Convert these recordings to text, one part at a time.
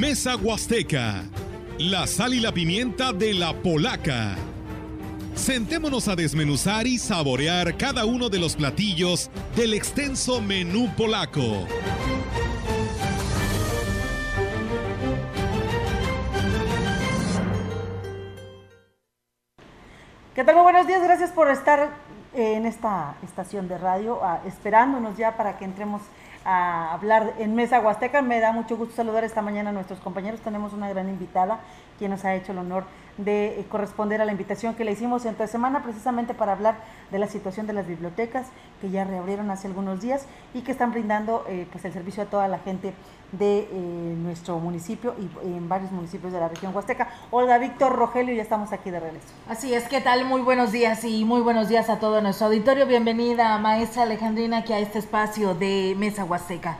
Mesa Huasteca, la sal y la pimienta de la polaca. Sentémonos a desmenuzar y saborear cada uno de los platillos del extenso menú polaco. ¿Qué tal? Muy buenos días, gracias por estar en esta estación de radio, ah, esperándonos ya para que entremos a hablar en Mesa Huasteca. Me da mucho gusto saludar esta mañana a nuestros compañeros. Tenemos una gran invitada, quien nos ha hecho el honor de eh, corresponder a la invitación que le hicimos entre semana precisamente para hablar de la situación de las bibliotecas que ya reabrieron hace algunos días y que están brindando eh, pues el servicio a toda la gente de eh, nuestro municipio y en varios municipios de la región Huasteca. Olga, Víctor, Rogelio, ya estamos aquí de regreso. Así es, ¿qué tal? Muy buenos días y muy buenos días a todo nuestro auditorio. Bienvenida, maestra Alejandrina, aquí a este espacio de Mesa Huasteca.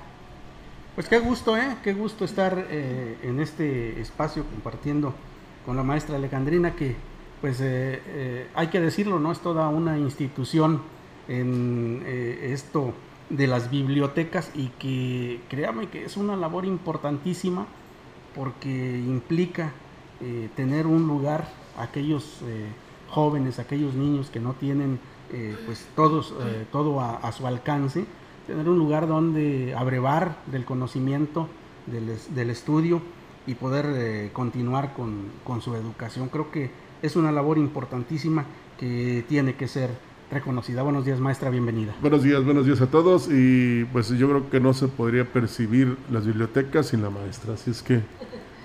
Pues qué gusto, ¿eh? Qué gusto estar en este espacio compartiendo con la maestra Alejandrina, que pues eh, eh, hay que decirlo, ¿no? Es toda una institución en eh, esto de las bibliotecas y que créame que es una labor importantísima porque implica tener un lugar a aquellos jóvenes, aquellos niños que no tienen pues todos, todo a, su alcance, tener un lugar donde abrevar del conocimiento, del, del estudio y poder eh, continuar con, su educación. Creo que es una labor importantísima que tiene que ser reconocida. Buenos días, maestra, bienvenida. Buenos días, buenos días a todos. Y pues yo creo que no se podría percibir las bibliotecas sin la maestra. Así es que,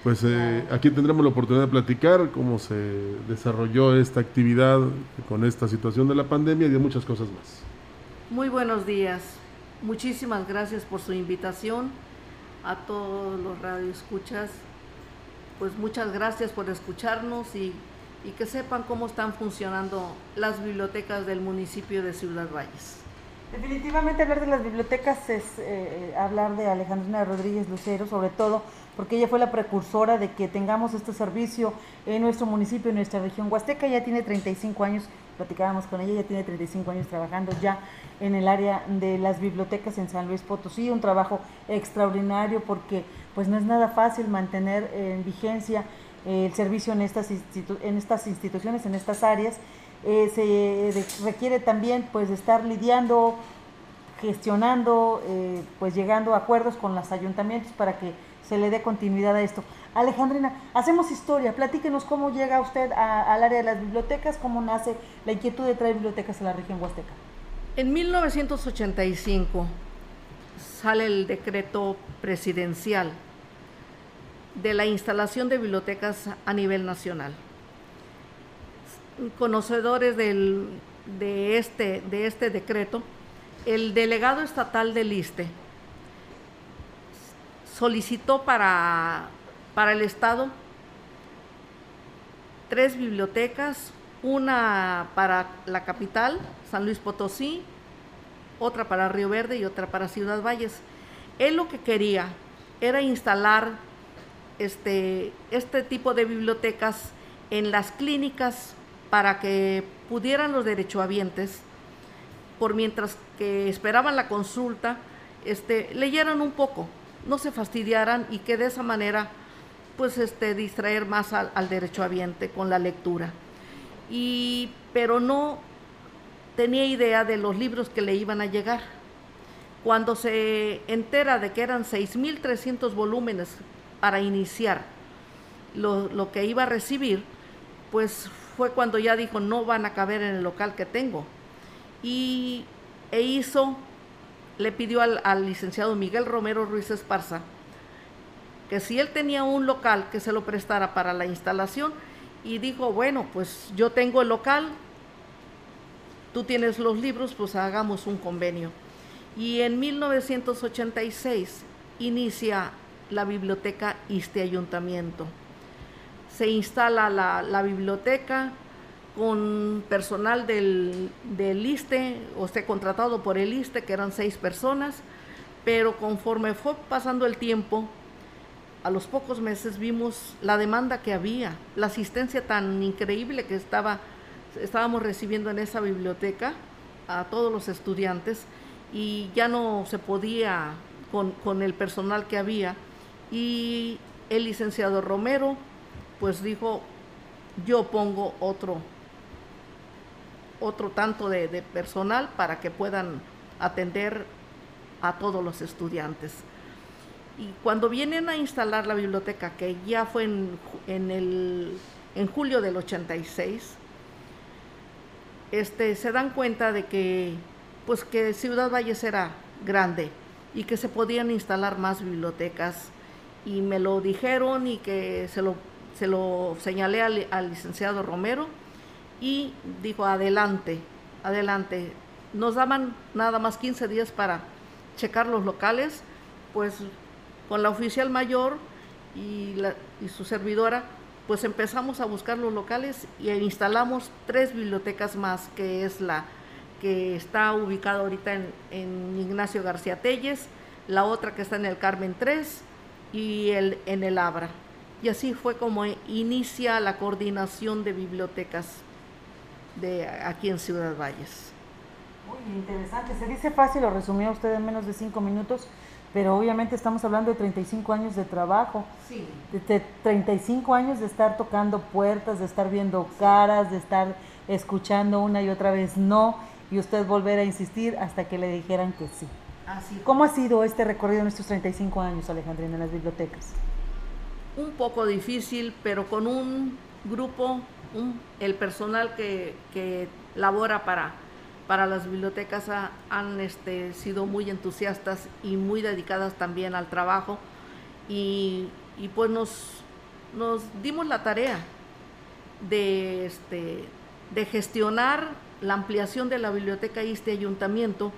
pues eh, aquí tendremos la oportunidad de platicar cómo se desarrolló esta actividad con esta situación de la pandemia y de muchas cosas más. Muy buenos días. Muchísimas gracias por su invitación a todos los radioescuchas. Pues muchas gracias por escucharnos y, que sepan cómo están funcionando las bibliotecas del municipio de Ciudad Valles. Definitivamente hablar de las bibliotecas es eh, eh, hablar de Alejandrina Rodríguez Lucero, sobre todo porque ella fue la precursora de que tengamos este servicio en nuestro municipio, en nuestra región Huasteca. Ya tiene 35 años, platicábamos con ella, ya tiene 35 años trabajando ya en el área de las bibliotecas en San Luis Potosí, un trabajo extraordinario porque pues no es nada fácil mantener en vigencia el servicio en estas, en estas instituciones, en estas áreas. Eh, se requiere también pues estar lidiando, gestionando, eh, pues llegando a acuerdos con los ayuntamientos para que se le dé continuidad a esto. Alejandrina, hacemos historia, platíquenos cómo llega usted al área de las bibliotecas, cómo nace la inquietud de traer bibliotecas a la región huasteca. En 1985 sale el decreto presidencial de la instalación de bibliotecas a nivel nacional. Conocedores de, este, de este decreto, el delegado estatal del ISTE solicitó para, para el Estado tres bibliotecas, una para la capital, San Luis Potosí, otra para Río Verde y otra para Ciudad Valles. Él lo que quería era instalar este, este tipo de bibliotecas en las clínicas para que pudieran los derechohabientes, por mientras que esperaban la consulta, este, leyeran un poco, no se fastidiaran y que de esa manera pues este distraer más al, al derechohabiente con la lectura. Y pero no tenía idea de los libros que le iban a llegar. Cuando se entera de que eran 6.300 volúmenes para iniciar lo, lo, que iba a recibir, pues fue cuando ya dijo, no van a caber en el local que tengo. Y e hizo le pidió al, licenciado Miguel Romero Ruiz Esparza que si él tenía un local que se lo prestara para la instalación y dijo, bueno, pues yo tengo el local, tú tienes los libros, pues hagamos un convenio. Y en 1986 inicia la biblioteca Iste Ayuntamiento. Se instala la, biblioteca, con personal del, del ISTE, o sea, contratado por el ISTE, que eran seis personas, pero conforme fue pasando el tiempo, a los pocos meses vimos la demanda que había, la asistencia tan increíble que estaba, estábamos recibiendo en esa biblioteca a todos los estudiantes y ya no se podía con, con el personal que había y el licenciado Romero pues dijo, yo pongo otro, otro tanto de, personal para que puedan atender a todos los estudiantes. Y cuando vienen a instalar la biblioteca, que ya fue en, en, el, en julio del 86, este, se dan cuenta de que, pues que Ciudad Valles era grande y que se podían instalar más bibliotecas. Y me lo dijeron y que se lo, se lo señalé al, licenciado Romero y dijo, adelante, adelante. Nos daban nada más 15 días para checar los locales, pues con la oficial mayor y, la, y su servidora, pues empezamos a buscar los locales y instalamos tres bibliotecas más, que es la que está ubicada ahorita en, en Ignacio García Telles, la otra que está en el Carmen 3 y el, en el Abra. Y así fue como inicia la coordinación de bibliotecas de aquí en Ciudad Valles. Muy interesante, se dice fácil, lo resumió usted en menos de cinco minutos, pero obviamente estamos hablando de 35 años de trabajo, Sí. de, de 35 años de estar tocando puertas, de estar viendo caras, de estar escuchando una y otra vez no, y usted volver a insistir hasta que le dijeran que sí. Así ¿Cómo ha sido este recorrido en estos 35 años, Alejandrina, en las bibliotecas? un poco difícil, pero con un grupo, un- el personal que, labora para, para las bibliotecas ha- han este, sido muy entusiastas y muy dedicadas también al trabajo y, pues nos, nos dimos la tarea este, de gestionar la ampliación de la biblioteca y este ayuntamiento,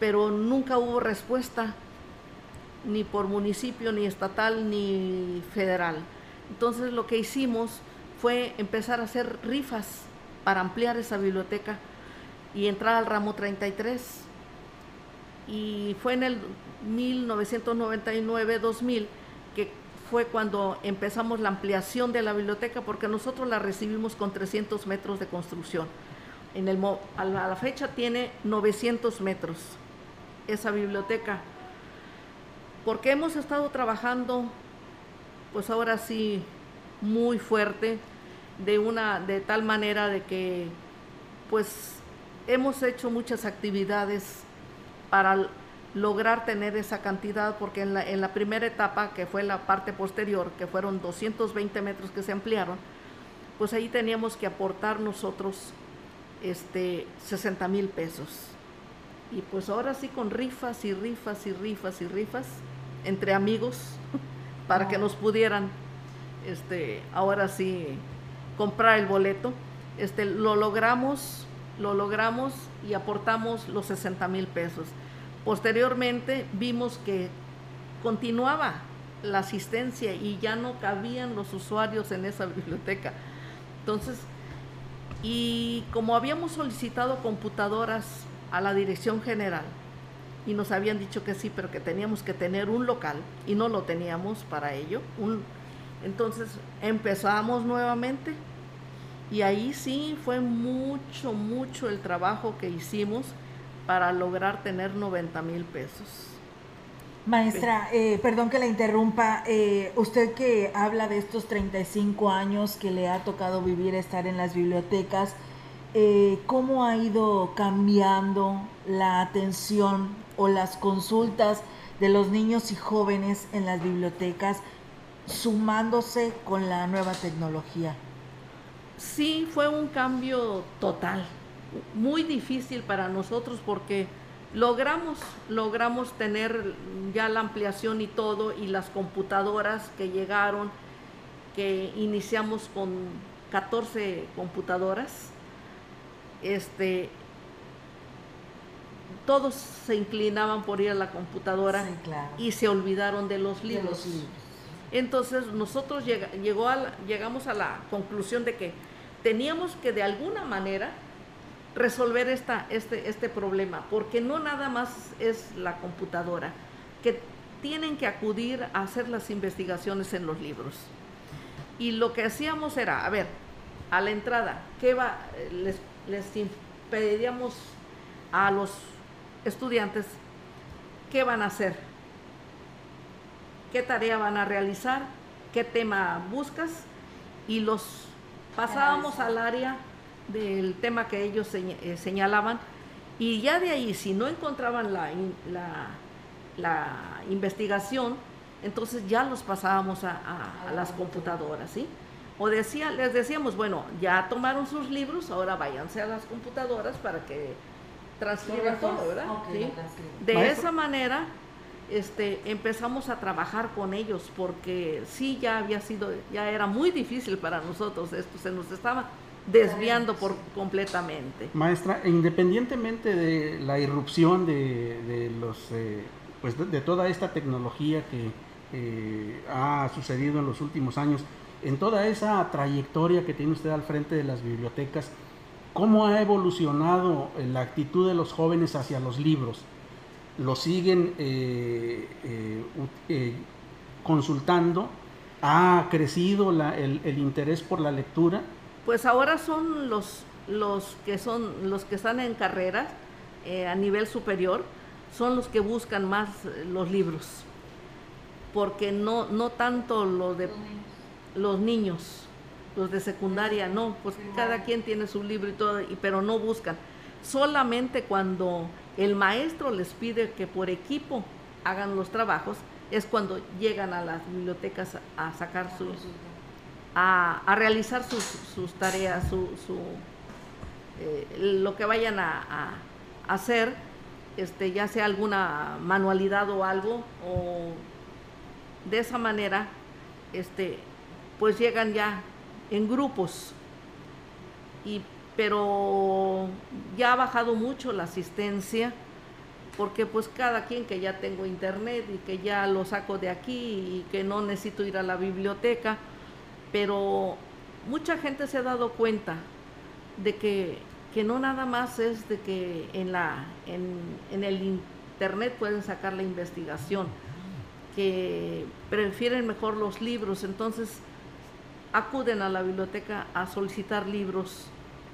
pero nunca hubo respuesta ni por municipio, ni estatal, ni federal. Entonces lo que hicimos fue empezar a hacer rifas para ampliar esa biblioteca y entrar al ramo 33. Y fue en el 1999-2000 que fue cuando empezamos la ampliación de la biblioteca porque nosotros la recibimos con 300 metros de construcción. En el, a la fecha tiene 900 metros esa biblioteca porque hemos estado trabajando, pues ahora sí, muy fuerte, de una, de tal manera de que, pues, hemos hecho muchas actividades para lograr tener esa cantidad, porque en la, en la primera etapa, que fue la parte posterior, que fueron 220 metros que se ampliaron, pues ahí teníamos que aportar nosotros este, 60 mil pesos. Y pues ahora sí con rifas y rifas y rifas y rifas entre amigos para que nos pudieran este ahora sí comprar el boleto. Este lo logramos, lo logramos y aportamos los 60 mil pesos. Posteriormente vimos que continuaba la asistencia y ya no cabían los usuarios en esa biblioteca. Entonces, y como habíamos solicitado computadoras a la dirección general y nos habían dicho que sí, pero que teníamos que tener un local y no lo teníamos para ello, un- entonces empezamos nuevamente y ahí sí fue mucho, mucho el trabajo que hicimos para lograr tener 90 mil pesos. Maestra, eh, perdón que la interrumpa, eh, usted que habla de estos 35 años que le ha tocado vivir, estar en las bibliotecas, eh, ¿cómo ha ido cambiando la atención o las consultas de los niños y jóvenes en las bibliotecas sumándose con la nueva tecnología? Sí, fue un cambio total, muy difícil para nosotros porque logramos, logramos tener ya la ampliación y todo y las computadoras que llegaron, que iniciamos con 14 computadoras, este, todos se inclinaban por ir a la computadora Sí, claro. y se olvidaron de los De libros. los libros. Entonces nosotros llega- llegó a la- llegamos a la conclusión de que teníamos que de alguna manera resolver esta, este, este problema, porque no nada más es la computadora, que tienen que acudir a hacer las investigaciones en los libros. Y lo que hacíamos era, a ver, a la entrada, ¿qué va? Les, les pedíamos a los estudiantes qué van a hacer, qué tarea van a realizar qué tema buscas y los pasábamos al área del tema que ellos eh, señalaban y ya de ahí, si no encontraban la, la, investigación, entonces ya los pasábamos a, las computadoras, ¿sí? O decía, les decíamos, bueno, ya tomaron sus libros, ahora váyanse a las computadoras para que transcriban todo, ¿verdad? De esa manera este, empezamos a trabajar con ellos porque sí ya había sido, ya era muy difícil para nosotros, esto se nos estaba desviando por completamente. Maestra, independientemente de la irrupción de, los, eh, pues de, toda esta tecnología que eh, ha sucedido en los últimos años, en toda esa trayectoria que tiene usted al frente de las bibliotecas, ¿cómo ha evolucionado la actitud de los jóvenes hacia los libros? ¿Lo siguen eh, consultando? ¿Ha crecido el, el interés por la lectura? pues ahora son los, los que son los que están en carreras eh, a nivel superior, son los que buscan más eh, los libros, porque no, no tanto lo de los niños, los de secundaria, no, pues cada quien tiene su libro y todo, y, pero no buscan. Solamente cuando el maestro les pide que por equipo hagan los trabajos, es cuando llegan a las bibliotecas a sacar sus a, realizar sus, tareas, su, eh, lo que vayan a, hacer, este, ya sea alguna manualidad o algo, o de esa manera, este, pues llegan ya en grupos. Y, pero ya ha bajado mucho la asistencia porque pues cada quien que ya tengo internet y que ya lo saco de aquí y que no necesito ir a la biblioteca, pero mucha gente se ha dado cuenta de que, no nada más es de que en, la, en, el internet pueden sacar la investigación, que prefieren mejor los libros, entonces acuden a la biblioteca a solicitar libros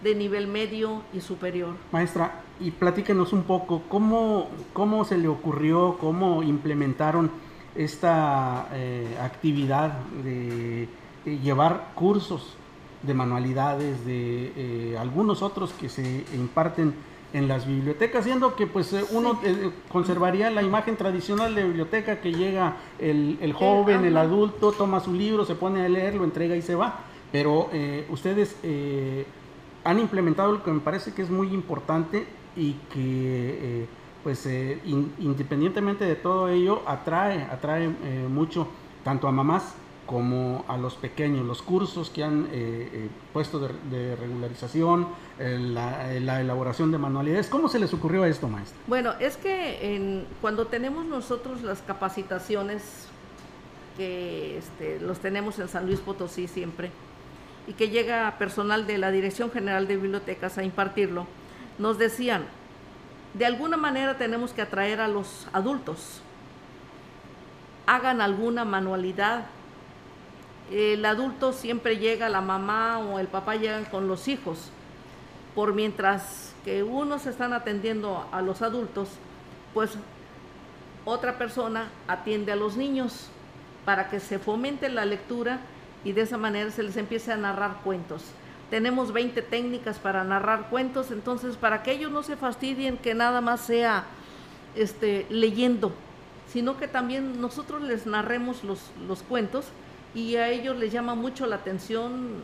de nivel medio y superior. Maestra, y platíquenos un poco, ¿cómo, cómo se le ocurrió, cómo implementaron esta eh, actividad de llevar cursos de manualidades, de eh, algunos otros que se imparten en las bibliotecas, siendo que pues eh, uno conservaría la imagen tradicional de biblioteca que llega el, joven, el adulto, toma su libro, se pone a leer, lo entrega y se va. Pero ustedes han implementado lo que me parece que es muy importante y que pues independientemente de todo ello atrae, atrae mucho tanto a mamás como a los pequeños, los cursos que han eh, eh, puesto de, regularización, la, elaboración de manualidades. ¿Cómo se les ocurrió esto, maestro? Bueno, es que cuando tenemos nosotros las capacitaciones, que este, los tenemos en San Luis Potosí siempre, y que llega personal de la Dirección General de Bibliotecas a impartirlo, nos decían, de alguna manera tenemos que atraer a los adultos, hagan alguna manualidad el adulto siempre llega, la mamá o el papá llegan con los hijos, por mientras que unos están atendiendo a los adultos, pues otra persona atiende a los niños para que se fomente la lectura y de esa manera se les empiece a narrar cuentos. Tenemos 20 técnicas para narrar cuentos, entonces para que ellos no se fastidien que nada más sea este, leyendo, sino que también nosotros les narremos los, los cuentos y a ellos les llama mucho la atención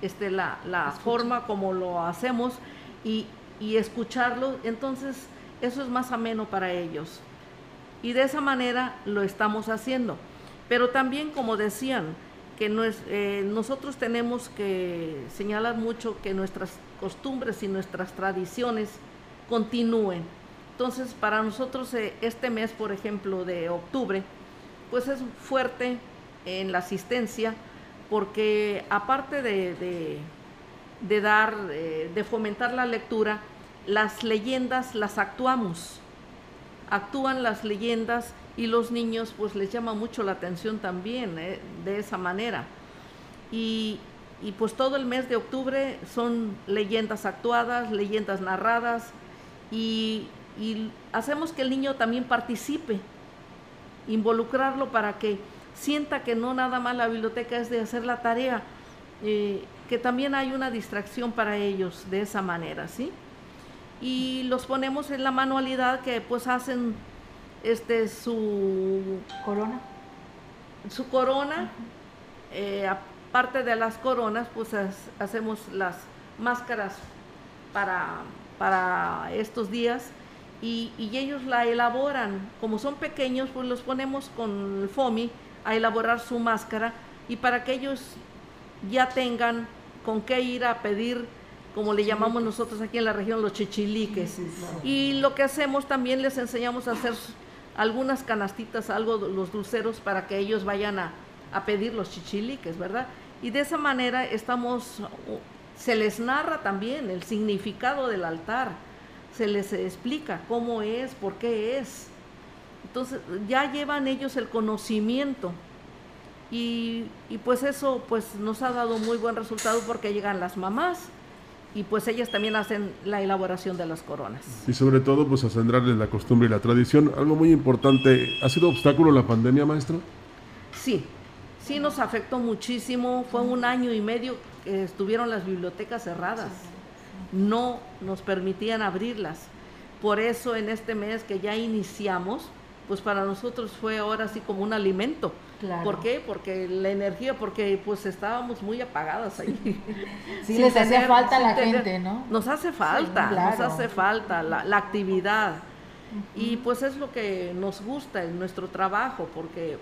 este, la, la forma como lo hacemos y, y, escucharlo, entonces eso es más ameno para ellos. Y de esa manera lo estamos haciendo. Pero también, como decían, que eh, nosotros tenemos que señalar mucho que nuestras costumbres y nuestras tradiciones continúen. Entonces, para nosotros eh, este mes, por ejemplo, de octubre, pues es fuerte en la asistencia, porque aparte de, de, dar, eh, de fomentar la lectura, las leyendas las actuamos. Actúan las leyendas y los niños pues les llama mucho la atención también eh, de esa manera. Y, pues todo el mes de octubre son leyendas actuadas, leyendas narradas y hacemos que el niño también participe, involucrarlo para que sienta que no nada más la biblioteca es de hacer la tarea, eh, que también hay una distracción para ellos de esa manera, ¿sí? Y los ponemos en la manualidad que pues hacen este su corona. Su corona, eh, aparte de las coronas, pues hacemos las máscaras para, para estos días y, y, ellos la elaboran. Como son pequeños, pues los ponemos con el FOMI a elaborar su máscara y para que ellos ya tengan con qué ir a pedir, como le llamamos nosotros aquí en la región, los chichiliques. Y lo que hacemos también les enseñamos a hacer algunas canastitas, algo los dulceros para que ellos vayan a, a pedir los chichiliques, ¿verdad? Y de esa manera estamos, se les narra también el significado del altar, se les explica cómo es, por qué es. Entonces ya llevan ellos el conocimiento y, pues eso pues nos ha dado muy buen resultado porque llegan las mamás y pues ellas también hacen la elaboración de las coronas. Y sobre todo pues a centrarles la costumbre y la tradición. Algo muy importante, ¿ha sido obstáculo la pandemia, maestra? Sí, sí nos afectó muchísimo. Fue un año y medio que estuvieron las bibliotecas cerradas. No nos permitían abrirlas. Por eso en este mes que ya iniciamos, pues para nosotros fue ahora así como un alimento. ¿Por qué? Porque la energía, porque pues estábamos muy apagadas ahí. Sí, les hacía falta la gente, ¿no? Nos hace falta, nos hace falta la, actividad. Y pues es lo que nos gusta en nuestro trabajo, porque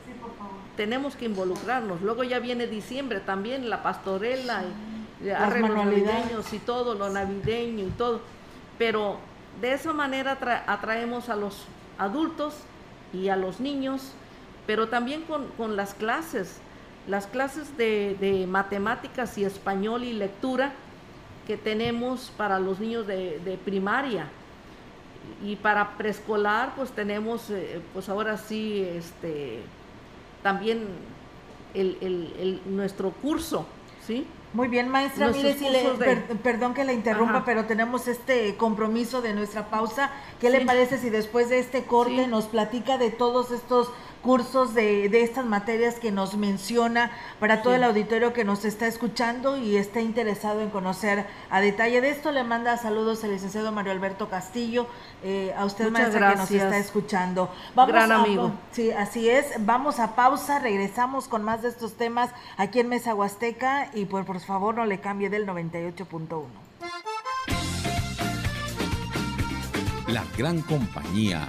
tenemos que involucrarnos. Luego ya viene diciembre también, la pastorela, y arreglos navideños y todo, lo navideño y todo. Pero de esa manera atraemos a los adultos y a los niños, pero también con, las clases, las clases de, matemáticas y español y lectura que tenemos para los niños de, primaria. Y para preescolar, pues tenemos, eh, pues ahora sí, este, también el, nuestro curso, ¿sí? Muy bien, maestra. Mire, si le, perdón que la interrumpa, pero tenemos este compromiso de nuestra pausa. ¿Qué le parece si después de este corte nos platica de todos estos cursos de, de, estas materias que nos menciona para todo el auditorio que nos está escuchando y está interesado en conocer a detalle de esto. Le manda saludos el licenciado Mario Alberto Castillo, eh, a usted maestra que nos está escuchando. Vamos Gran amigo. Sí, así es. Vamos a pausa, regresamos con más de estos temas aquí en Mesa Huasteca y por, por favor no le cambie del 98.1. La gran compañía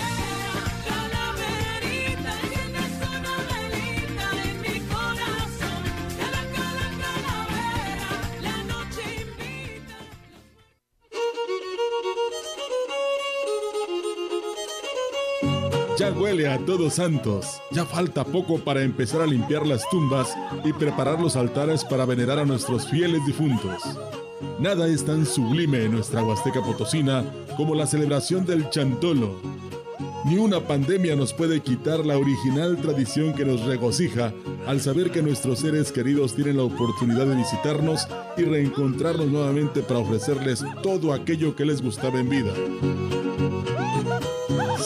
Ya huele a todos santos. Ya falta poco para empezar a limpiar las tumbas y preparar los altares para venerar a nuestros fieles difuntos. Nada es tan sublime en nuestra Huasteca Potosina como la celebración del Chantolo. Ni una pandemia nos puede quitar la original tradición que nos regocija al saber que nuestros seres queridos tienen la oportunidad de visitarnos y reencontrarnos nuevamente para ofrecerles todo aquello que les gustaba en vida.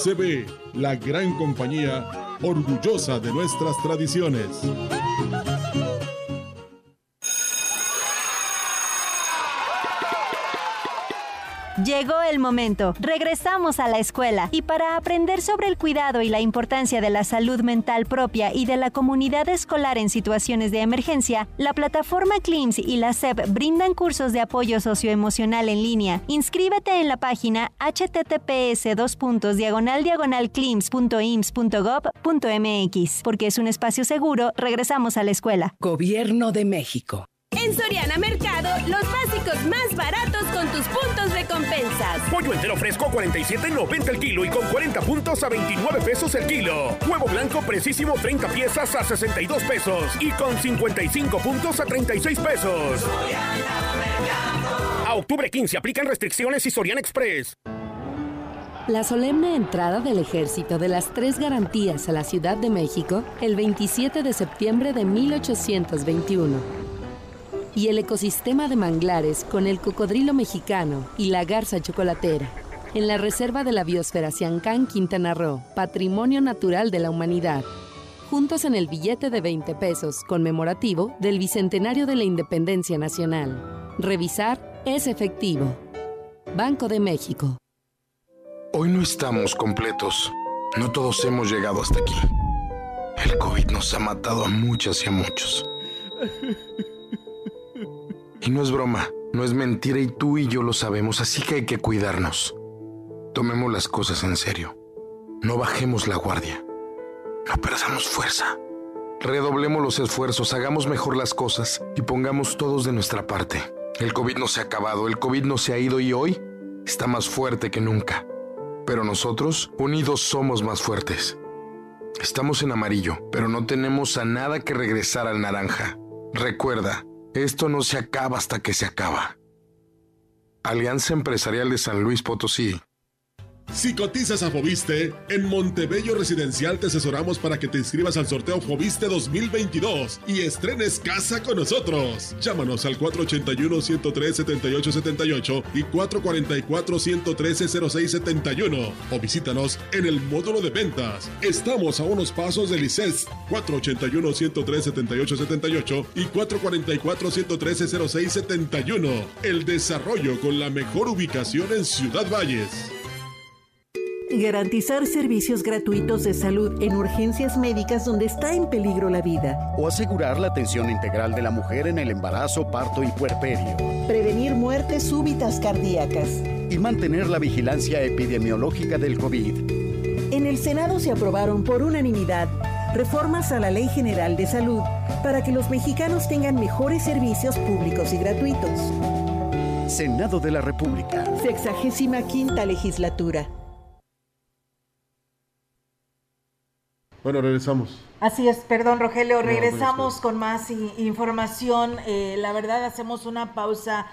CB, la gran compañía orgullosa de nuestras tradiciones. Llegó el momento. Regresamos a la escuela y para aprender sobre el cuidado y la importancia de la salud mental propia y de la comunidad escolar en situaciones de emergencia, la plataforma CLIMS y la SEP brindan cursos de apoyo socioemocional en línea. Inscríbete en la página https diagonal diagonal porque es un espacio seguro. Regresamos a la escuela. Gobierno de México. En Soriana Mercado, los básicos más baratos con tus puntos recompensas. Pollo entero fresco 47.90 el kilo y con 40 puntos a 29 pesos el kilo. Huevo blanco precisísimo 30 piezas a 62 pesos y con 55 puntos a 36 pesos. A octubre 15 aplican restricciones y Soriana Express. La solemne entrada del Ejército de las Tres Garantías a la Ciudad de México el 27 de septiembre de 1821 y el ecosistema de manglares con el cocodrilo mexicano y la garza chocolatera. En la Reserva de la Biosfera Siancán, Quintana Roo, Patrimonio Natural de la Humanidad. Juntos en el billete de 20 pesos conmemorativo del Bicentenario de la Independencia Nacional. Revisar es efectivo. Banco de México. Hoy no estamos completos. No todos hemos llegado hasta aquí. El COVID nos ha matado a muchas y a muchos. Y no es broma, no es mentira y tú y yo lo sabemos, así que hay que cuidarnos. Tomemos las cosas en serio. No bajemos la guardia. No perdamos fuerza. Redoblemos los esfuerzos, hagamos mejor las cosas y pongamos todos de nuestra parte. El COVID no se ha acabado, el COVID no se ha ido y hoy está más fuerte que nunca. Pero nosotros, unidos, somos más fuertes. Estamos en amarillo, pero no tenemos a nada que regresar al naranja. Recuerda, esto no se acaba hasta que se acaba. Alianza Empresarial de San Luis Potosí si cotizas a Fobiste, en Montebello Residencial te asesoramos para que te inscribas al sorteo Fobiste 2022 y estrenes casa con nosotros. Llámanos al 481-103-7878 y 444-113-0671 o visítanos en el módulo de ventas. Estamos a unos pasos del ICES 481-103-7878 y 444-113-0671. El desarrollo con la mejor ubicación en Ciudad Valles. Garantizar servicios gratuitos de salud en urgencias médicas donde está en peligro la vida. O asegurar la atención integral de la mujer en el embarazo, parto y puerperio. Prevenir muertes súbitas cardíacas. Y mantener la vigilancia epidemiológica del COVID. En el Senado se aprobaron por unanimidad reformas a la Ley General de Salud para que los mexicanos tengan mejores servicios públicos y gratuitos. Senado de la República. Sexagésima quinta legislatura. Bueno, regresamos. Así es, perdón Rogelio, regresamos con más información. Eh, la verdad, hacemos una pausa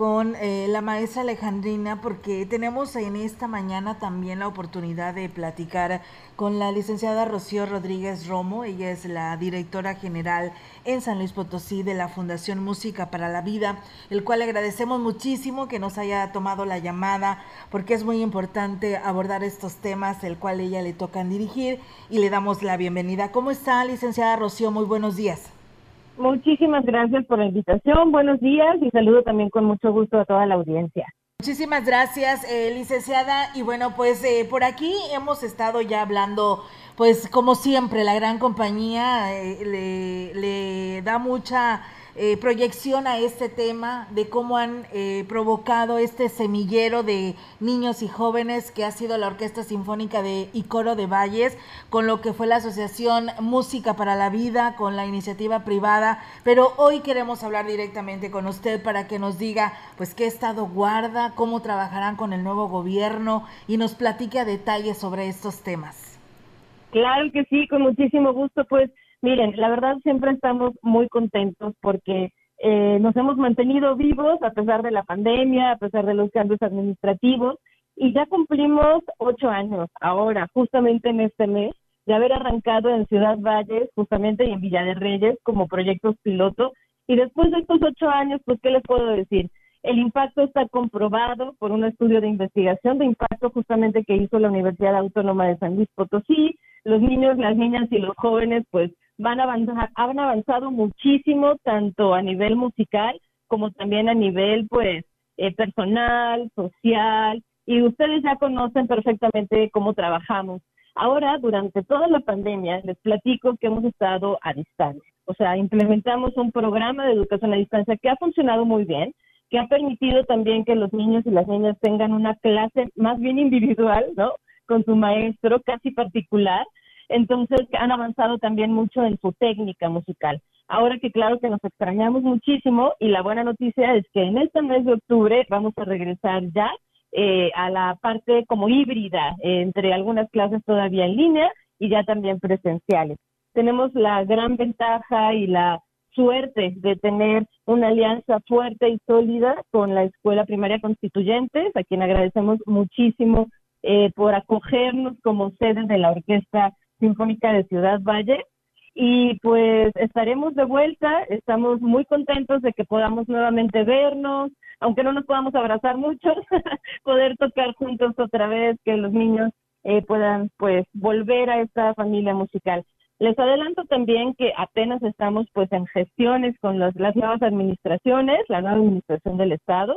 con eh, la maestra Alejandrina porque tenemos en esta mañana también la oportunidad de platicar con la licenciada Rocío Rodríguez Romo. Ella es la directora general en San Luis Potosí de la Fundación Música para la Vida, el cual agradecemos muchísimo que nos haya tomado la llamada porque es muy importante abordar estos temas, el cual ella le tocan dirigir y le damos la bienvenida. ¿Cómo está, licenciada Rocío? Muy buenos días. Muchísimas gracias por la invitación. Buenos días y saludo también con mucho gusto a toda la audiencia. Muchísimas gracias, eh, licenciada. Y bueno, pues eh, por aquí hemos estado ya hablando, pues como siempre, la gran compañía eh, le, le da mucha eh, proyección a este tema de cómo han eh, provocado este semillero de niños y jóvenes que ha sido la Orquesta Sinfónica de y Coro de Valles, con lo que fue la Asociación Música para la Vida, con la iniciativa privada. Pero hoy queremos hablar directamente con usted para que nos diga, pues, qué estado guarda, cómo trabajarán con el nuevo gobierno y nos platique a detalle sobre estos temas. Claro que sí, con muchísimo gusto, pues Miren, la verdad siempre estamos muy contentos porque eh, nos hemos mantenido vivos a pesar de la pandemia, a pesar de los cambios administrativos y ya cumplimos ocho años ahora, justamente en este mes, de haber arrancado en Ciudad Valles, justamente y en Villa de Reyes como proyectos piloto. Y después de estos ocho años, pues, ¿qué les puedo decir? El impacto está comprobado por un estudio de investigación de impacto justamente que hizo la Universidad Autónoma de San Luis Potosí. Los niños, las niñas y los jóvenes, pues van avanzar, han avanzado muchísimo, tanto a nivel musical como también a nivel, pues, eh, personal, social, y ustedes ya conocen perfectamente cómo trabajamos. Ahora, durante toda la pandemia, les platico que hemos estado a distancia. O sea, implementamos un programa de educación a distancia que ha funcionado muy bien, que ha permitido también que los niños y las niñas tengan una clase más bien individual, ¿no? Con su maestro, casi particular. Entonces, han avanzado también mucho en su técnica musical. Ahora que claro que nos extrañamos muchísimo y la buena noticia es que en este mes de octubre vamos a regresar ya eh, a la parte como híbrida entre algunas clases todavía en línea y ya también presenciales. Tenemos la gran ventaja y la suerte de tener una alianza fuerte y sólida con la Escuela Primaria Constituyentes, a quien agradecemos muchísimo eh, por acogernos como sede de la Orquesta Sinfónica de Ciudad Valle y pues estaremos de vuelta, estamos muy contentos de que podamos nuevamente vernos, aunque no nos podamos abrazar mucho, poder tocar juntos otra vez, que los niños eh, puedan pues volver a esta familia musical. Les adelanto también que apenas estamos pues en gestiones con las nuevas administraciones, la nueva administración del Estado,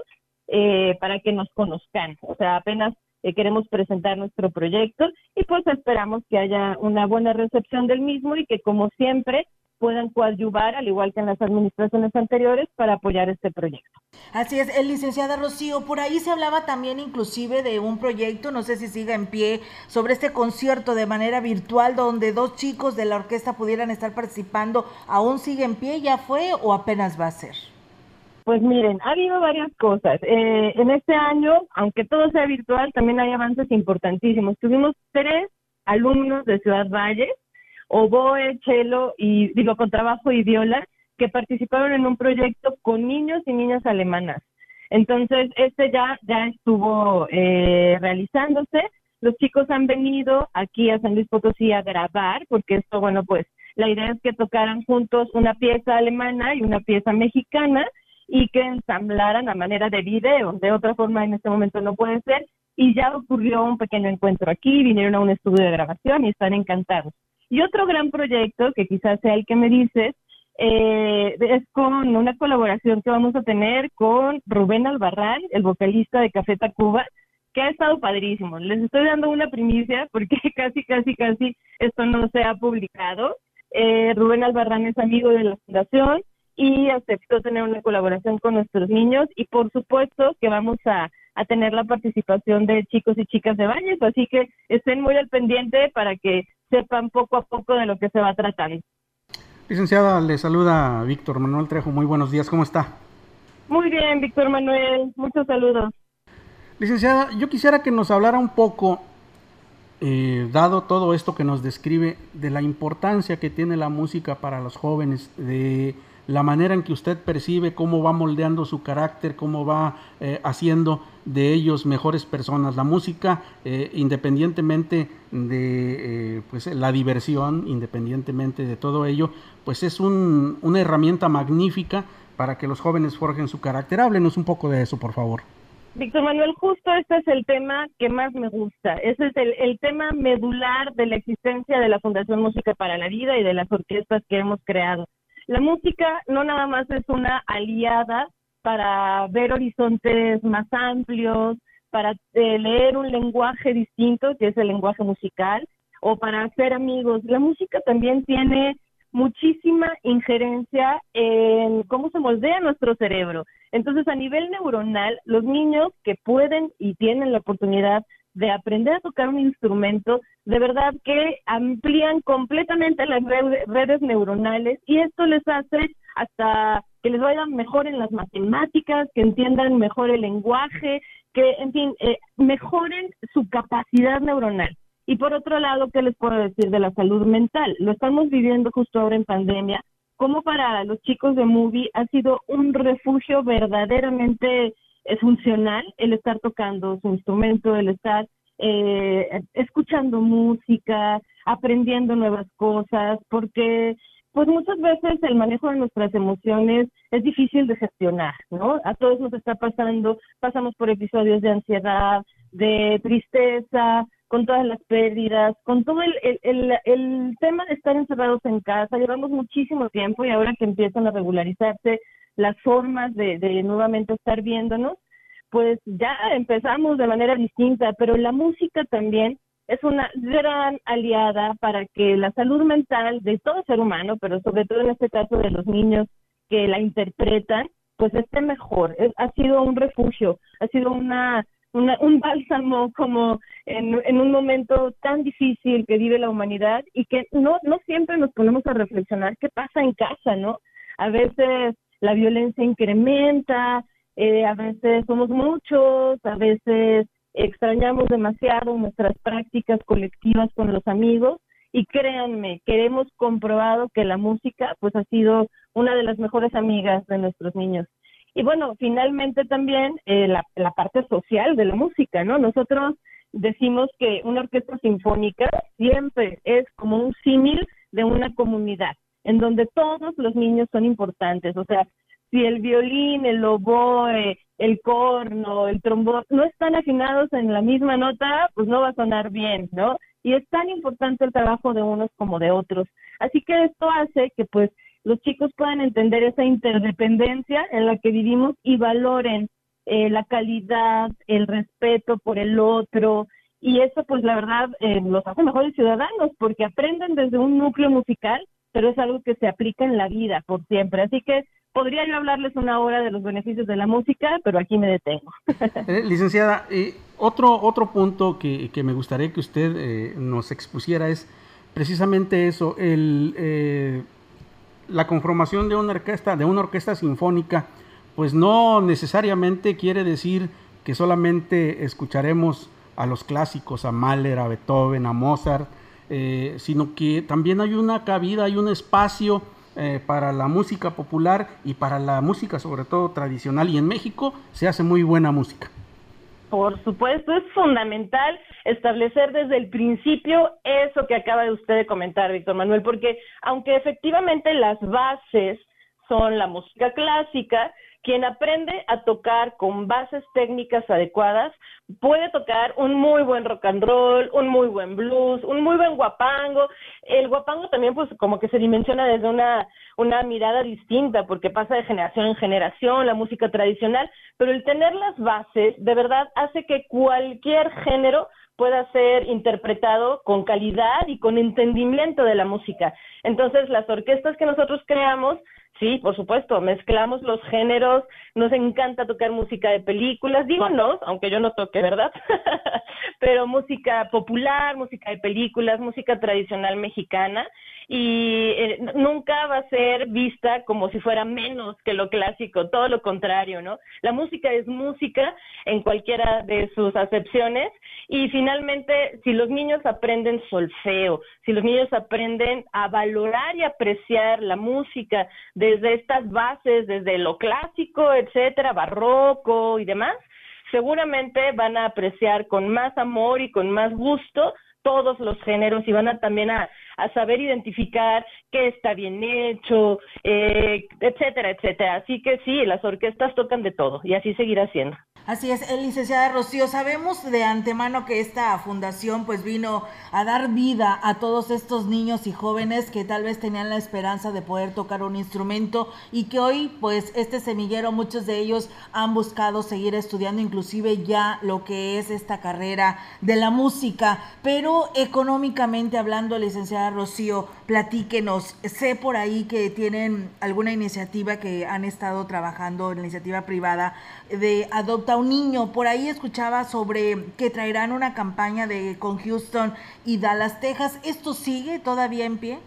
eh, para que nos conozcan. O sea, apenas eh, queremos presentar nuestro proyecto y pues esperamos que haya una buena recepción del mismo y que como siempre puedan coadyuvar, al igual que en las administraciones anteriores, para apoyar este proyecto. Así es, el licenciada Rocío, por ahí se hablaba también inclusive de un proyecto, no sé si siga en pie, sobre este concierto de manera virtual donde dos chicos de la orquesta pudieran estar participando. ¿Aún sigue en pie? ¿Ya fue o apenas va a ser? Pues miren, ha habido varias cosas. Eh, en este año, aunque todo sea virtual, también hay avances importantísimos. Tuvimos tres alumnos de Ciudad Valle, oboe, cello y digo con trabajo y viola, que participaron en un proyecto con niños y niñas alemanas. Entonces, este ya, ya estuvo eh, realizándose. Los chicos han venido aquí a San Luis Potosí a grabar, porque esto, bueno, pues la idea es que tocaran juntos una pieza alemana y una pieza mexicana y que ensamblaran a manera de video. De otra forma, en este momento no puede ser. Y ya ocurrió un pequeño encuentro aquí, vinieron a un estudio de grabación y están encantados. Y otro gran proyecto, que quizás sea el que me dices, eh, es con una colaboración que vamos a tener con Rubén Albarrán, el vocalista de Café Tacuba, que ha estado padrísimo. Les estoy dando una primicia porque casi, casi, casi esto no se ha publicado. Eh, Rubén Albarrán es amigo de la fundación, y aceptó tener una colaboración con nuestros niños y por supuesto que vamos a, tener la participación de chicos y chicas de baños, así que estén muy al pendiente para que sepan poco a poco de lo que se va tratando. Licenciada, le saluda Víctor Manuel Trejo, muy buenos días, ¿cómo está? Muy bien, Víctor Manuel, muchos saludos. Licenciada, yo quisiera que nos hablara un poco, eh, dado todo esto que nos describe, de la importancia que tiene la música para los jóvenes, de la manera en que usted percibe cómo va moldeando su carácter, cómo va eh, haciendo de ellos mejores personas. La música, eh, independientemente de eh, pues, la diversión, independientemente de todo ello, pues es una herramienta magnífica para que los jóvenes forjen su carácter. Háblenos un poco de eso, por favor. Víctor Manuel, justo este es el tema que más me gusta. Ese es el, el tema medular de la existencia de la Fundación Música para la Vida y de las orquestas que hemos creado. La música no nada más es una aliada para ver horizontes más amplios, para eh, leer un lenguaje distinto, que es el lenguaje musical, o para hacer amigos. La música también tiene muchísima injerencia en cómo se moldea nuestro cerebro. Entonces, a nivel neuronal, los niños que pueden y tienen la oportunidad de aprender a tocar un instrumento, de verdad que amplían completamente las redes neuronales y esto les hace hasta que les vayan mejor en las matemáticas, que entiendan mejor el lenguaje, que, en fin, eh, mejoren su capacidad neuronal. Y por otro lado, ¿qué les puedo decir de la salud mental? Lo estamos viviendo justo ahora en pandemia, como para los chicos de Movie ha sido un refugio verdaderamente es funcional el estar tocando su instrumento, el estar eh, escuchando música, aprendiendo nuevas cosas, porque pues muchas veces el manejo de nuestras emociones es difícil de gestionar, ¿no? A todos nos está pasando, pasamos por episodios de ansiedad, de tristeza, con todas las pérdidas, con todo el, el, el, tema de estar encerrados en casa, llevamos muchísimo tiempo y ahora que empiezan a regularizarse las formas de, nuevamente estar viéndonos, pues ya empezamos de manera distinta, pero la música también es una gran aliada para que la salud mental de todo ser humano, pero sobre todo en este caso de los niños que la interpretan, pues esté mejor. ha sido un refugio, ha sido una, un bálsamo como en, en, un momento tan difícil que vive la humanidad y que no, no siempre nos ponemos a reflexionar qué pasa en casa, ¿no? A veces la violencia incrementa, eh, a veces somos muchos, a veces extrañamos demasiado nuestras prácticas colectivas con los amigos y créanme, que hemos comprobado que la música pues ha sido una de las mejores amigas de nuestros niños. Y bueno, finalmente también eh, la, la parte social de la música, ¿no? Nosotros decimos que una orquesta sinfónica siempre es como un símil de una comunidad, en donde todos los niños son importantes, o sea, si el violín, el oboe, el corno, el trombón no están afinados en la misma nota, pues no va a sonar bien, ¿no? Y es tan importante el trabajo de unos como de otros. Así que esto hace que pues los chicos puedan entender esa interdependencia en la que vivimos y valoren eh, la calidad, el respeto por el otro. Y eso pues la verdad eh, los hace mejores ciudadanos porque aprenden desde un núcleo musical, pero es algo que se aplica en la vida por siempre. Así que podría yo hablarles una hora de los beneficios de la música, pero aquí me detengo. Eh, licenciada, eh, otro, otro punto que, que, me gustaría que usted eh, nos expusiera es precisamente eso, el, la conformación de una orquesta, de una orquesta sinfónica, pues no necesariamente quiere decir que solamente escucharemos a los clásicos, a Mahler, a Beethoven, a Mozart, sino que también hay una cabida, hay un espacio eh, para la música popular y para la música sobre todo tradicional y en México se hace muy buena música. Por supuesto, es fundamental establecer desde el principio eso que acaba de usted de comentar, Víctor Manuel, porque aunque efectivamente las bases son la música clásica, quien aprende a tocar con bases técnicas adecuadas puede tocar un muy buen rock and roll, un muy buen blues, un muy buen guapango. El guapango también pues como que se dimensiona desde una, una mirada distinta porque pasa de generación en generación, la música tradicional, pero el tener las bases de verdad hace que cualquier género pueda ser interpretado con calidad y con entendimiento de la música. Entonces, las orquestas que nosotros creamos Sí, por supuesto, mezclamos los géneros, nos encanta tocar música de películas, digo no, aunque yo no toque, ¿verdad? Pero música popular, música de películas, música tradicional mexicana y eh, nunca va a ser vista como si fuera menos que lo clásico, todo lo contrario, ¿no? La música es música en cualquiera de sus acepciones y finalmente si los niños aprenden solfeo, si los niños aprenden a valorar y apreciar la música desde estas bases, desde lo clásico, etcétera, barroco y demás, seguramente van a apreciar con más amor y con más gusto todos los géneros y van a también a, saber identificar qué está bien hecho, eh, etcétera, etcétera. Así que sí, las orquestas tocan de todo y así seguirá siendo. Así es, eh, licenciada Rocío, sabemos de antemano que esta fundación pues vino a dar vida a todos estos niños y jóvenes que tal vez tenían la esperanza de poder tocar un instrumento y que hoy pues este semillero muchos de ellos han buscado seguir estudiando inclusive ya lo que es esta carrera de la música, pero económicamente hablando, licenciada Rocío, platíquenos, sé por ahí que tienen alguna iniciativa que han estado trabajando, iniciativa privada de adopta un niño. Por ahí escuchaba sobre que traerán una campaña de con Houston y Dallas, Texas. ¿Esto sigue todavía en pie?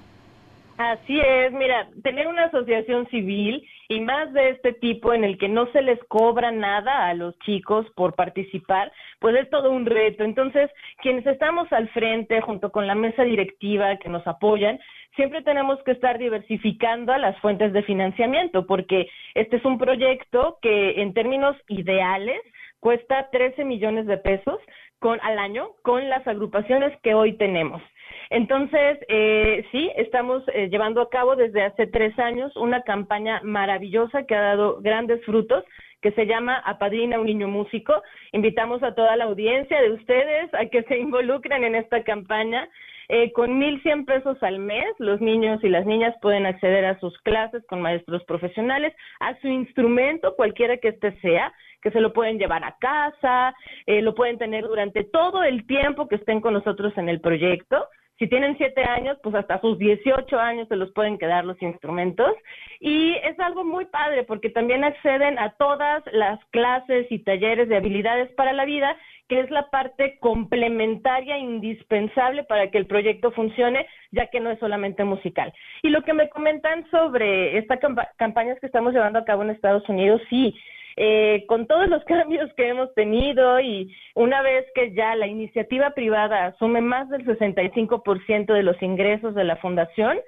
Así es, mira, tener una asociación civil y más de este tipo en el que no se les cobra nada a los chicos por participar, pues es todo un reto. Entonces, quienes estamos al frente junto con la mesa directiva que nos apoyan, siempre tenemos que estar diversificando las fuentes de financiamiento porque este es un proyecto que en términos ideales cuesta 13 millones de pesos con al año con las agrupaciones que hoy tenemos. Entonces, eh, sí, estamos eh, llevando a cabo desde hace tres años una campaña maravillosa que ha dado grandes frutos que se llama Apadrina un niño músico. Invitamos a toda la audiencia de ustedes a que se involucren en esta campaña Eh, con 1.100 pesos al mes, los niños y las niñas pueden acceder a sus clases con maestros profesionales, a su instrumento, cualquiera que este sea, que se lo pueden llevar a casa, eh, lo pueden tener durante todo el tiempo que estén con nosotros en el proyecto. Si tienen siete años, pues hasta sus 18 años se los pueden quedar los instrumentos. Y es algo muy padre porque también acceden a todas las clases y talleres de habilidades para la vida, que es la parte complementaria indispensable para que el proyecto funcione, ya que no es solamente musical. Y lo que me comentan sobre estas campañas que estamos llevando a cabo en Estados Unidos, sí, eh, con todos los cambios que hemos tenido y una vez que ya la iniciativa privada asume más del 65% de los ingresos de la fundación,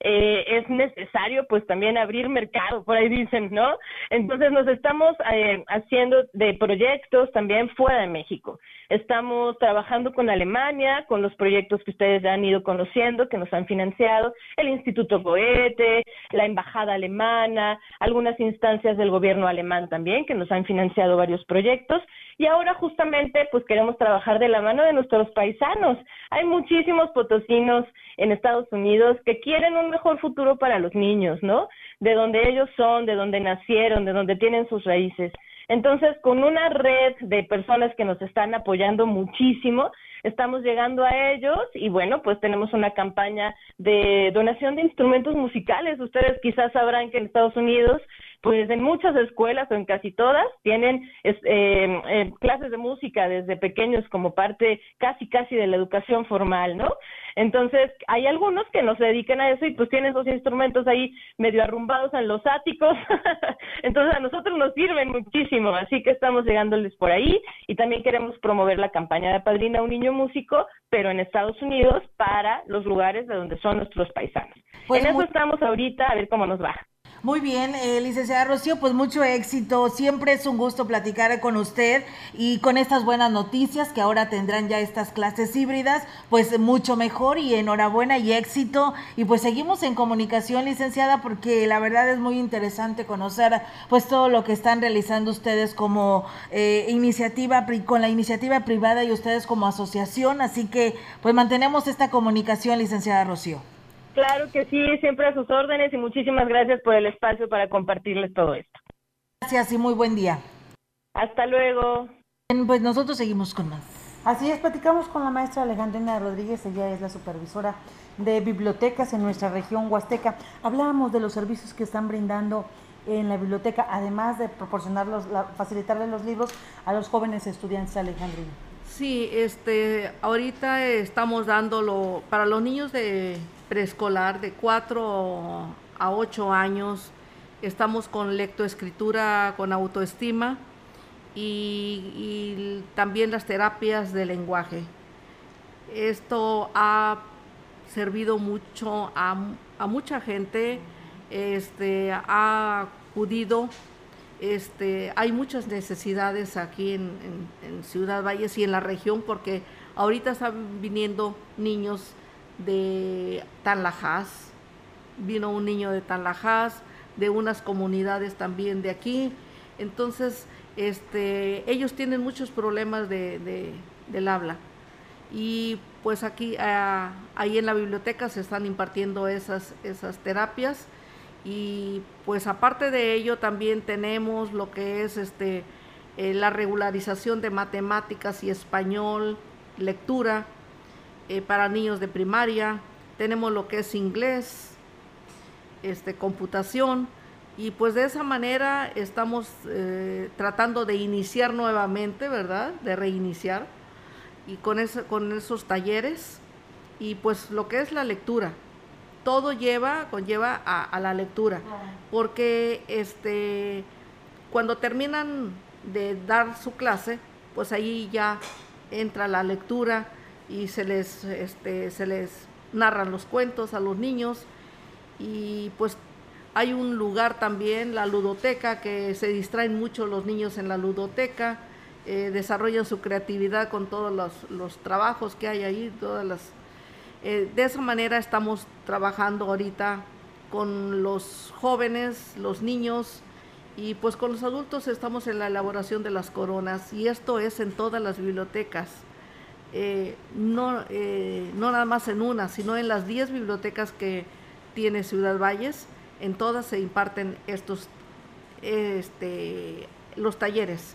eh, es necesario pues también abrir mercado, por ahí dicen, ¿no? Entonces nos estamos eh, haciendo de proyectos también fuera de México. Estamos trabajando con Alemania, con los proyectos que ustedes ya han ido conociendo, que nos han financiado, el Instituto Goethe, la Embajada Alemana, algunas instancias del gobierno alemán también, que nos han financiado varios proyectos. Y ahora justamente pues queremos trabajar de la mano de nuestros paisanos. Hay muchísimos potosinos en Estados Unidos que quieren un mejor futuro para los niños, ¿no? De donde ellos son, de donde nacieron, de donde tienen sus raíces. Entonces, con una red de personas que nos están apoyando muchísimo, estamos llegando a ellos y bueno, pues tenemos una campaña de donación de instrumentos musicales. Ustedes quizás sabrán que en Estados Unidos pues en muchas escuelas o en casi todas tienen eh, eh, clases de música desde pequeños como parte casi casi de la educación formal, ¿no? Entonces, hay algunos que no se dedican a eso y pues tienen esos instrumentos ahí medio arrumbados en los áticos. Entonces, a nosotros nos sirven muchísimo, así que estamos llegándoles por ahí y también queremos promover la campaña de Padrina un niño músico, pero en Estados Unidos para los lugares de donde son nuestros paisanos. Pues en eso estamos ahorita, a ver cómo nos va. Muy bien, eh, licenciada Rocío, pues mucho éxito. Siempre es un gusto platicar con usted y con estas buenas noticias que ahora tendrán ya estas clases híbridas, pues mucho mejor y enhorabuena y éxito. Y pues seguimos en comunicación, licenciada, porque la verdad es muy interesante conocer pues todo lo que están realizando ustedes como eh, iniciativa, con la iniciativa privada y ustedes como asociación. Así que pues mantenemos esta comunicación, licenciada Rocío. Claro que sí, siempre a sus órdenes y muchísimas gracias por el espacio para compartirles todo esto. Gracias y muy buen día. Hasta luego. Pues nosotros seguimos con más. Así es, platicamos con la maestra Alejandrina Rodríguez, ella es la supervisora de bibliotecas en nuestra región Huasteca. Hablábamos de los servicios que están brindando en la biblioteca, además de proporcionarlos, facilitarles los libros a los jóvenes estudiantes, Alejandrina. Sí, este, ahorita estamos dándolo para los niños de preescolar de 4 a 8 años. Estamos con lectoescritura con autoestima y, también las terapias de lenguaje. Esto ha servido mucho a, mucha gente, este, ha acudido, este, hay muchas necesidades aquí en, en Ciudad Valles y en la región porque ahorita están viniendo niños de Tanlajas, vino un niño de Tanlajas, de unas comunidades también de aquí. Entonces, este, ellos tienen muchos problemas de, del habla. Y pues aquí, ah, ahí en la biblioteca se están impartiendo esas, esas terapias. Y pues aparte de ello también tenemos lo que es este, eh, la regularización de matemáticas y español, lectura, eh, para niños de primaria, tenemos lo que es inglés, este, computación, y pues de esa manera estamos eh, tratando de iniciar nuevamente, ¿verdad? De reiniciar, y con, con esos talleres, y pues lo que es la lectura, todo lleva, conlleva a, a la lectura, porque este, cuando terminan de dar su clase, pues ahí ya entra la lectura, y se les, este, se les narran los cuentos a los niños. Y pues hay un lugar también, la ludoteca, que se distraen mucho los niños en la ludoteca, eh, desarrollan su creatividad con todos los, trabajos que hay ahí, todas las... Eh, de esa manera estamos trabajando ahorita con los jóvenes, los niños y pues con los adultos estamos en la elaboración de las coronas y esto es en todas las bibliotecas eh, no, eh, no nada más en una, sino en las 10 bibliotecas que tiene Ciudad Valles, en todas se imparten estos, este, los talleres.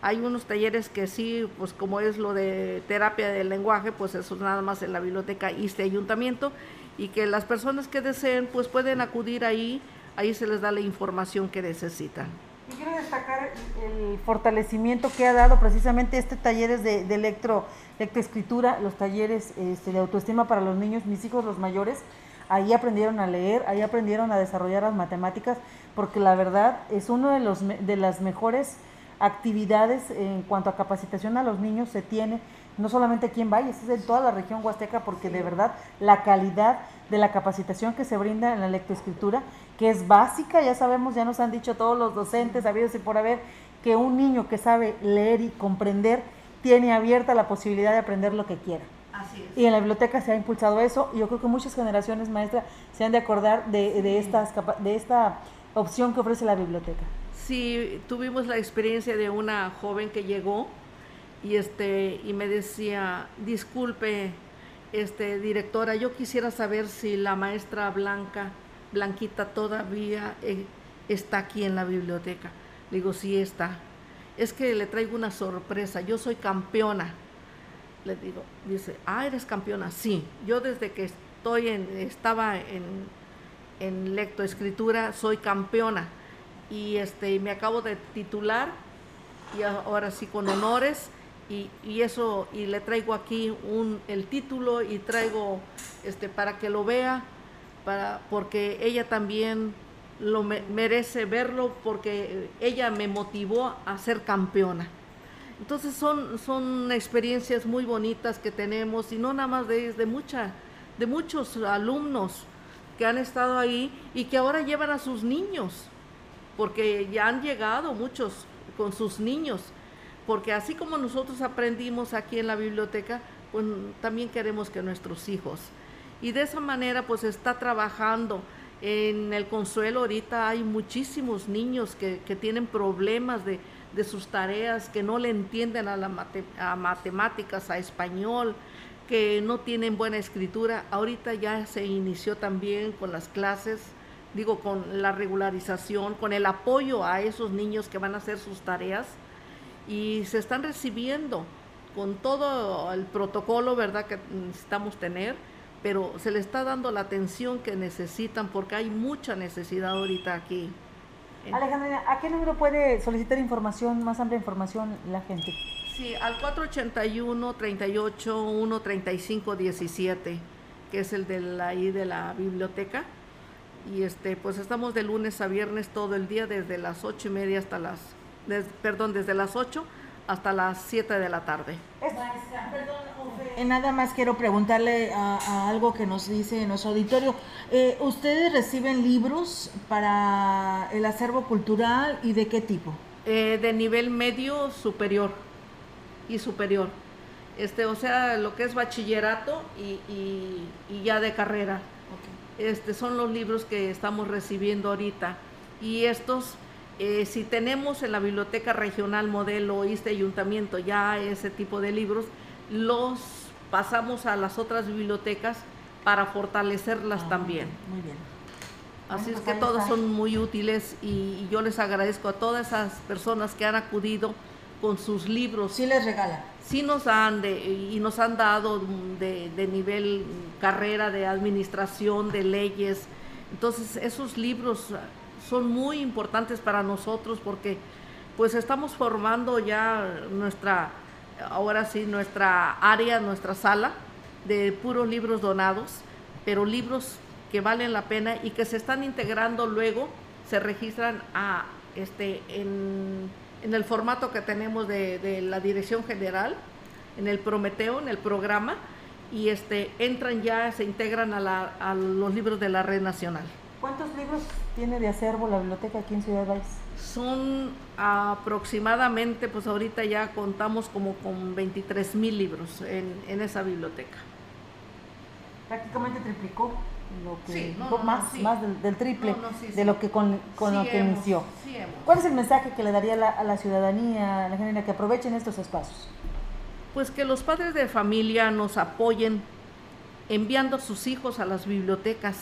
Hay unos talleres que sí, pues como es lo de terapia del lenguaje, pues eso nada más en la biblioteca y este ayuntamiento, y que las personas que deseen, pues pueden acudir ahí, ahí se les da la información que necesitan. Y quiero destacar el fortalecimiento que ha dado precisamente este talleres de, de electro, lectoescritura, los talleres este, de autoestima para los niños, mis hijos los mayores, ahí aprendieron a leer, ahí aprendieron a desarrollar las matemáticas, porque la verdad es uno de, los, de las mejores actividades en cuanto a capacitación a los niños se tiene, no solamente aquí en Valles, es en toda la región huasteca, porque de verdad la calidad de la capacitación que se brinda en la lectoescritura que es básica, ya sabemos, ya nos han dicho todos los docentes, habidos y por haber, que un niño que sabe leer y comprender tiene abierta la posibilidad de aprender lo que quiera. Así es. Y en la biblioteca se ha impulsado eso, y yo creo que muchas generaciones maestras se han de acordar de, de, estas, de esta opción que ofrece la biblioteca. Sí, tuvimos la experiencia de una joven que llegó y, este, y me decía, disculpe, este, directora, yo quisiera saber si la maestra Blanca Blanquita todavía eh, está aquí en la biblioteca. Le digo, sí está. Es que le traigo una sorpresa, yo soy campeona. Le digo, dice, ah, eres campeona. Sí, yo desde que estoy en, estaba en, en lectoescritura soy campeona. Y este, me acabo de titular y ahora sí con honores. Y, y, eso y le traigo aquí un, el título y traigo este para que lo vea para, porque ella también lo merece verlo porque ella me motivó a ser campeona. Entonces son, son experiencias muy bonitas que tenemos y no nada más de, de, mucha, de muchos alumnos que han estado ahí y que ahora llevan a sus niños, porque ya han llegado muchos con sus niños, porque así como nosotros aprendimos aquí en la biblioteca, pues también queremos que nuestros hijos y de esa manera pues está trabajando. En el consuelo ahorita hay muchísimos niños que, tienen problemas de, sus tareas, que no le entienden a, la a matemáticas, a español, que no tienen buena escritura. Ahorita ya se inició también con las clases, digo, con la regularización, con el apoyo a esos niños que van a hacer sus tareas y se están recibiendo con todo el protocolo, ¿verdad?, que necesitamos tener pero se le está dando la atención que necesitan porque hay mucha necesidad ahorita aquí. Alejandra, ¿a qué número puede solicitar información, más amplia información la gente? Sí, al 481-38-135-17, que es el de la, ahí de la biblioteca. Y este, pues estamos de lunes a viernes todo el día, desde las ocho y media hasta las, perdón, desde las 8 hasta las 7 de la tarde. perdón, eh, nada más quiero preguntarle a, algo que nos dice en nuestro auditorio. Eh, ¿Ustedes reciben libros para el acervo cultural y de qué tipo? Eh, de nivel medio superior y superior. Este, o sea, lo que es bachillerato y, ya de carrera. Este, son los libros que estamos recibiendo ahorita. Y estos, si tenemos en la Biblioteca Regional Modelo este Ayuntamiento ya ese tipo de libros, los pasamos a las otras bibliotecas para fortalecerlas ah, también. Muy bien. Así es que todos son muy útiles y, yo les agradezco a todas esas personas que han acudido con sus libros. Sí les regalan. Sí nos han de, y nos han dado de, de nivel carrera de administración, de leyes. Entonces esos libros son muy importantes para nosotros porque pues estamos formando ya nuestra ahora sí nuestra área, nuestra sala de puros libros donados, pero libros que valen la pena y que se están integrando luego, se registran a, este, en, el formato que tenemos de, la Dirección General, en el Prometeo, en el programa, y este, entran ya, se integran a, a los libros de la red nacional. ¿Cuántos libros tiene de acervo la biblioteca aquí en Ciudad Valles? Son aproximadamente, pues ahorita ya contamos como con 23 mil libros en, esa biblioteca. Prácticamente triplicó lo que más, más del, triple de lo que con, lo que inició. ¿Cuál es el mensaje que le daría a la ciudadanía, a la gente que aprovechen estos espacios? pues que los padres de familia nos apoyen enviando a sus hijos a las bibliotecas,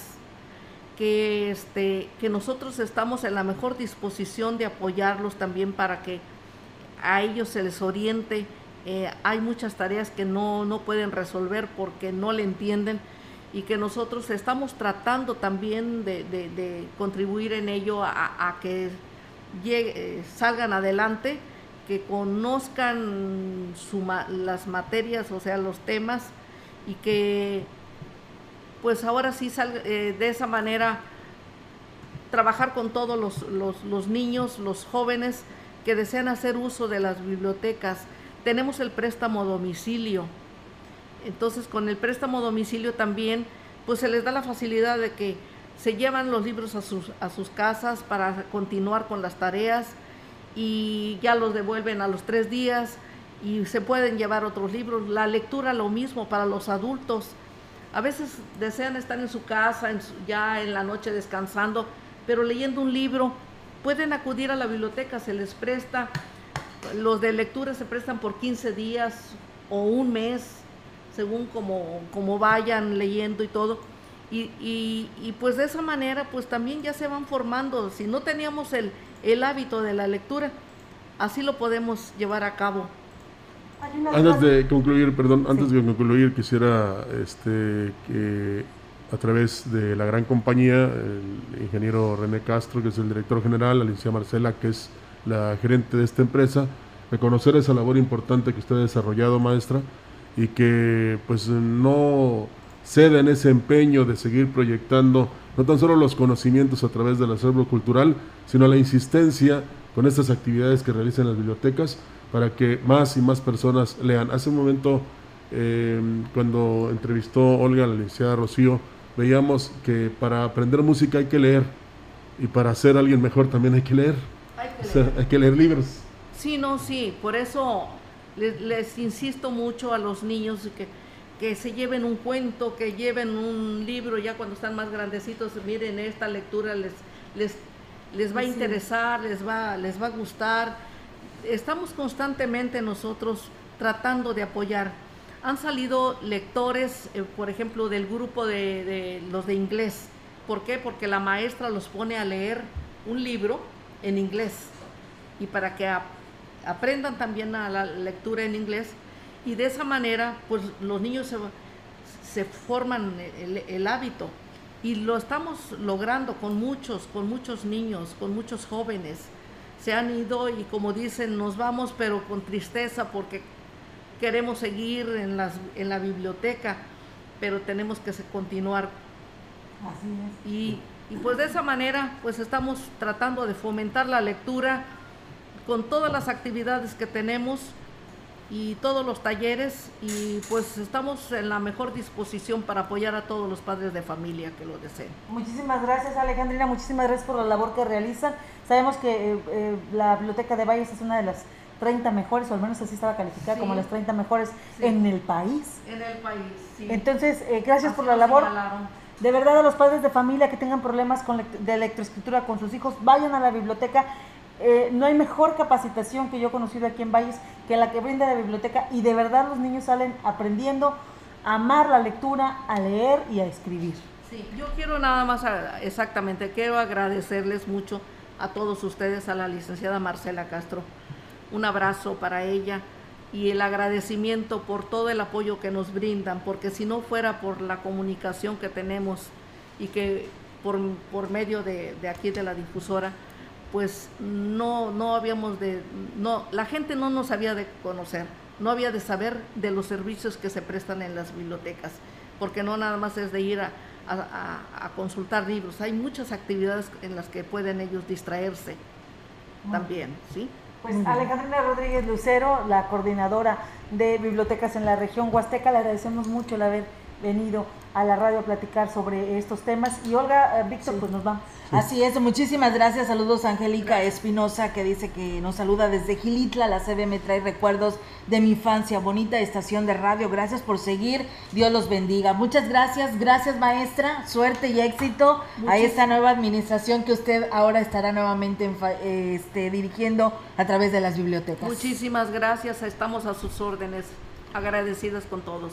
que, este, que nosotros estamos en la mejor disposición de apoyarlos también para que a ellos se les oriente. Eh, hay muchas tareas que no, no pueden resolver porque no le entienden y que nosotros estamos tratando también de, contribuir en ello a, que llegue, salgan adelante, que conozcan las materias, o sea, los temas, y que pues ahora sí salga, eh, de esa manera trabajar con todos los, los niños, los jóvenes que desean hacer uso de las bibliotecas. Tenemos el préstamo domicilio entonces con el préstamo domicilio también pues se les da la facilidad de que se llevan los libros a sus, a sus casas para continuar con las tareas y ya los devuelven a los tres días y se pueden llevar otros libros. La lectura lo mismo para los adultos. A veces desean estar en su casa, ya en la noche descansando, pero leyendo un libro, pueden acudir a la biblioteca, se les presta. Los de lectura se prestan por 15 días o un mes según como, como vayan leyendo y todo. Y, y, pues de esa manera pues también ya se van formando. Si no teníamos el, el hábito de la lectura, así lo podemos llevar a cabo. Antes de concluir, perdón, antes de concluir quisiera este que a través de la gran compañía, el ingeniero René Castro, que es el director general, la licenciada Marcela, que es la gerente de esta empresa, reconocer esa labor importante que usted ha desarrollado, maestra, y que pues no ceda en ese empeño de seguir proyectando no tan solo los conocimientos a través del acervo cultural, sino la insistencia con estas actividades que realizan las bibliotecas para que más y más personas lean. Hace un momento, em, cuando entrevistó Olga, la licenciada Rocío, veíamos que para aprender música hay que leer y para ser alguien mejor también hay que leer. Hay que leer, hay que leer libros. Sí, no, sí, por eso les, insisto mucho a los niños que, que se lleven un cuento, que lleven un libro ya cuando están más grandecitos, miren esta lectura les, les, les va a interesar, les va, les va a gustar. Estamos constantemente nosotros tratando de apoyar. Han salido lectores, eh, por ejemplo, del grupo de, de, los de inglés. ¿Por qué? Porque la maestra los pone a leer un libro en inglés y para que aprendan también a la lectura en inglés y de esa manera pues los niños se, se forman el, hábito y lo estamos logrando con muchos, con muchos niños, con muchos jóvenes. Se han ido y como dicen, nos vamos pero con tristeza porque queremos seguir en, las, en la biblioteca, pero tenemos que continuar. Así es. Y, y pues de esa manera pues estamos tratando de fomentar la lectura con todas las actividades que tenemos y todos los talleres y pues estamos en la mejor disposición para apoyar a todos los padres de familia que lo deseen. Muchísimas gracias Alejandrina, muchísimas gracias por la labor que realizan. Sabemos que eh, eh, la Biblioteca de Valles es una de las 30 mejores, o al menos así estaba calificada, como las 30 mejores en el país. En el país, sí. Entonces, eh, gracias por la labor. De verdad, a los padres de familia que tengan problemas con de electroescritura con sus hijos, vayan a la biblioteca eh, no hay mejor capacitación que yo he conocido aquí en Valles que la que brinda la biblioteca y de verdad los niños salen aprendiendo a amar la lectura, a leer y a escribir. Sí, yo quiero nada más, exactamente, quiero agradecerles mucho a todos ustedes, a la licenciada Marcela Castro. Un abrazo para ella y el agradecimiento por todo el apoyo que nos brindan, porque si no fuera por la comunicación que tenemos y que por, por medio de, de aquí de la difusora, pues no, no habíamos de, no, la gente no nos había de conocer, no había de saber de los servicios que se prestan en las bibliotecas, porque no nada más es de ir a, consultar libros, hay muchas actividades en las que pueden ellos distraerse también, ¿sí? Pues Alejandrina Rodríguez Lucero, la coordinadora de bibliotecas en la región Huasteca, le agradecemos mucho el haber venido a la radio a platicar sobre estos temas. Y Olga, eh, Víctor, pues nos vamos. Así es, muchísimas gracias. Saludos a Angélica Espinosa que dice que nos saluda desde Gilitla. La CB me trae recuerdos de mi infancia. Bonita estación de radio. Gracias por seguir. Dios los bendiga. Muchas gracias. Gracias, maestra. Suerte y éxito a esta nueva administración que usted ahora estará nuevamente este, dirigiendo a través de las bibliotecas. Muchísimas gracias. Estamos a sus órdenes. agradecidas con todos.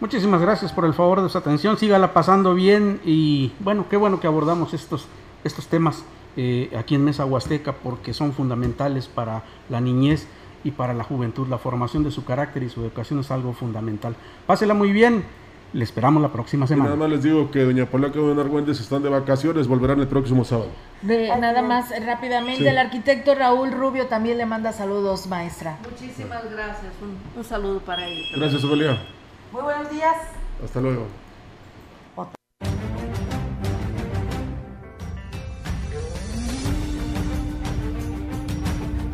Muchísimas gracias por el favor de su atención. Sígala pasando bien y bueno, qué bueno que abordamos estos, estos temas eh, aquí en Mesa Huasteca porque son fundamentales para la niñez y para la juventud. La formación de su carácter y su educación es algo fundamental. Pásela muy bien. Le esperamos la próxima semana. nada más les digo que doña Polaca y don Argüentes están de vacaciones, volverán el próximo sábado. De, nada más rápidamente, el arquitecto Raúl Rubio también le manda saludos, maestra. Muchísimas gracias, un, un saludo para él. Gracias, Ofelia. Muy buenos días. Hasta luego.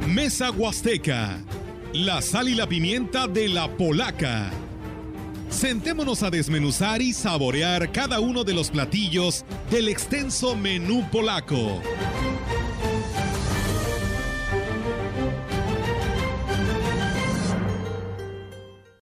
Mesa Huasteca, la sal y la pimienta de la polaca. Sentémonos a desmenuzar y saborear cada uno de los platillos del extenso menú polaco.